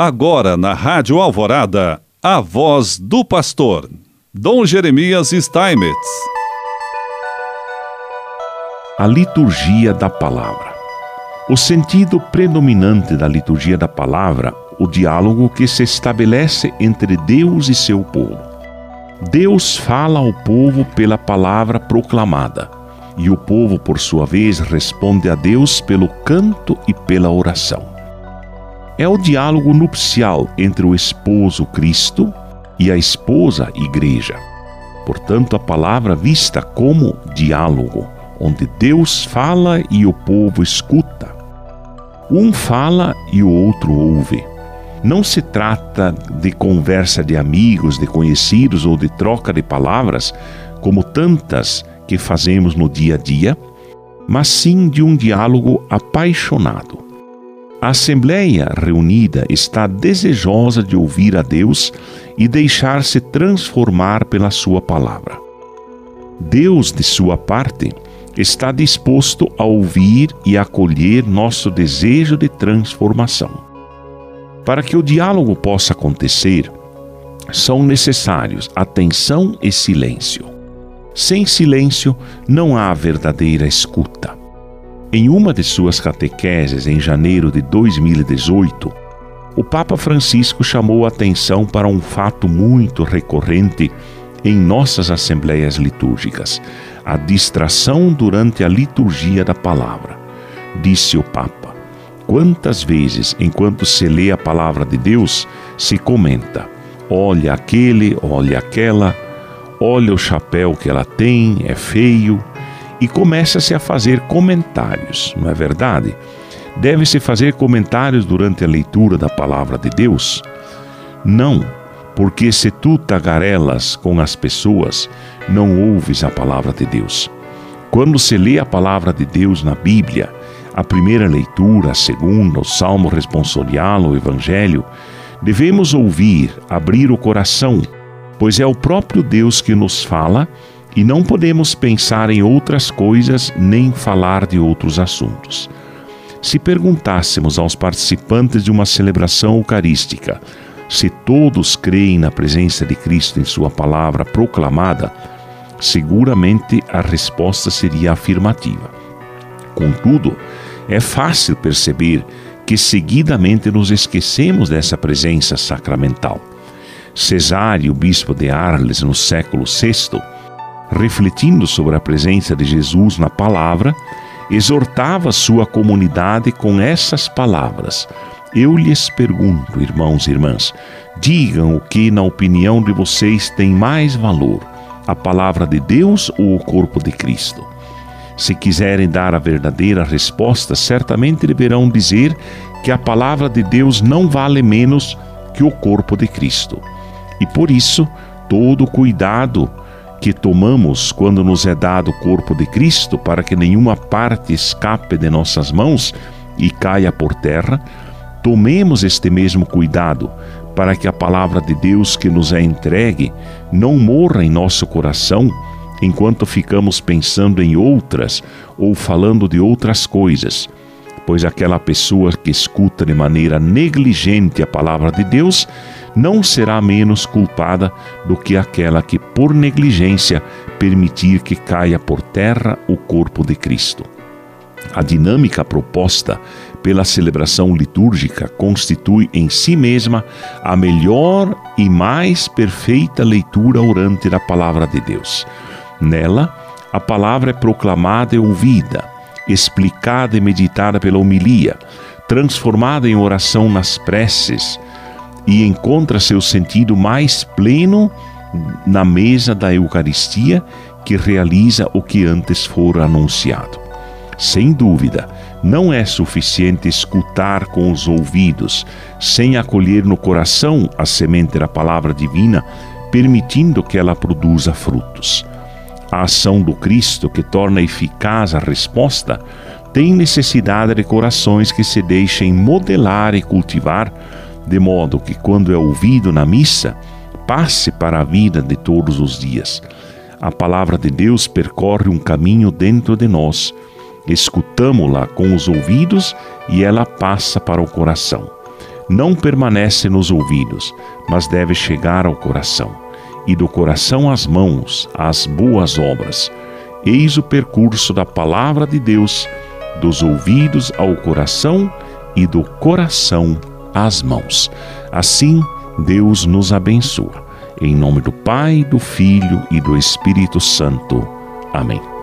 Agora na Rádio Alvorada, a voz do pastor, Dom Jeremias Steinmetz. A liturgia da palavra. O sentido predominante da liturgia da palavra, o diálogo que se estabelece entre Deus e seu povo. Deus fala ao povo pela palavra proclamada, e o povo, por sua vez, responde a Deus pelo canto e pela oração é o diálogo nupcial entre o esposo Cristo e a esposa Igreja. Portanto, a palavra vista como diálogo, onde Deus fala e o povo escuta. Um fala e o outro ouve. Não se trata de conversa de amigos, de conhecidos ou de troca de palavras, como tantas que fazemos no dia a dia, mas sim de um diálogo apaixonado a Assembleia reunida está desejosa de ouvir a Deus e deixar-se transformar pela Sua palavra. Deus, de sua parte, está disposto a ouvir e acolher nosso desejo de transformação. Para que o diálogo possa acontecer, são necessários atenção e silêncio. Sem silêncio, não há verdadeira escuta. Em uma de suas catequeses em janeiro de 2018, o Papa Francisco chamou a atenção para um fato muito recorrente em nossas assembleias litúrgicas: a distração durante a liturgia da palavra. Disse o Papa: Quantas vezes, enquanto se lê a palavra de Deus, se comenta: olha aquele, olha aquela, olha o chapéu que ela tem, é feio, e começa-se a fazer comentários, não é verdade? Deve-se fazer comentários durante a leitura da palavra de Deus? Não, porque se tu tagarelas com as pessoas, não ouves a palavra de Deus. Quando se lê a palavra de Deus na Bíblia, a primeira leitura, a segunda, o salmo responsorial, o evangelho, devemos ouvir, abrir o coração, pois é o próprio Deus que nos fala e não podemos pensar em outras coisas nem falar de outros assuntos. Se perguntássemos aos participantes de uma celebração eucarística se todos creem na presença de Cristo em Sua palavra proclamada, seguramente a resposta seria afirmativa. Contudo, é fácil perceber que seguidamente nos esquecemos dessa presença sacramental. Cesário, bispo de Arles, no século VI, refletindo sobre a presença de Jesus na palavra, exortava sua comunidade com essas palavras: Eu lhes pergunto, irmãos e irmãs, digam o que, na opinião de vocês, tem mais valor, a palavra de Deus ou o corpo de Cristo? Se quiserem dar a verdadeira resposta, certamente deverão dizer que a palavra de Deus não vale menos que o corpo de Cristo. E por isso, todo cuidado que tomamos quando nos é dado o corpo de Cristo, para que nenhuma parte escape de nossas mãos e caia por terra, tomemos este mesmo cuidado para que a palavra de Deus que nos é entregue não morra em nosso coração enquanto ficamos pensando em outras ou falando de outras coisas, pois aquela pessoa que escuta de maneira negligente a palavra de Deus não será menos culpada do que aquela que, por negligência, permitir que caia por terra o corpo de Cristo. A dinâmica proposta pela celebração litúrgica constitui em si mesma a melhor e mais perfeita leitura orante da palavra de Deus. Nela, a palavra é proclamada e ouvida, explicada e meditada pela homilia, transformada em oração nas preces, e encontra seu sentido mais pleno na mesa da Eucaristia que realiza o que antes fora anunciado. Sem dúvida, não é suficiente escutar com os ouvidos, sem acolher no coração a semente da palavra divina, permitindo que ela produza frutos. A ação do Cristo, que torna eficaz a resposta, tem necessidade de corações que se deixem modelar e cultivar de modo que, quando é ouvido na missa, passe para a vida de todos os dias. A palavra de Deus percorre um caminho dentro de nós. Escutamo-la com os ouvidos e ela passa para o coração. não permanece nos ouvidos, mas deve chegar ao coração, e do coração às mãos, às boas obras. Eis o percurso da palavra de Deus, dos ouvidos ao coração e do coração às mãos. Assim, Deus nos abençoa. Em nome do Pai, do Filho e do Espírito Santo. Amém.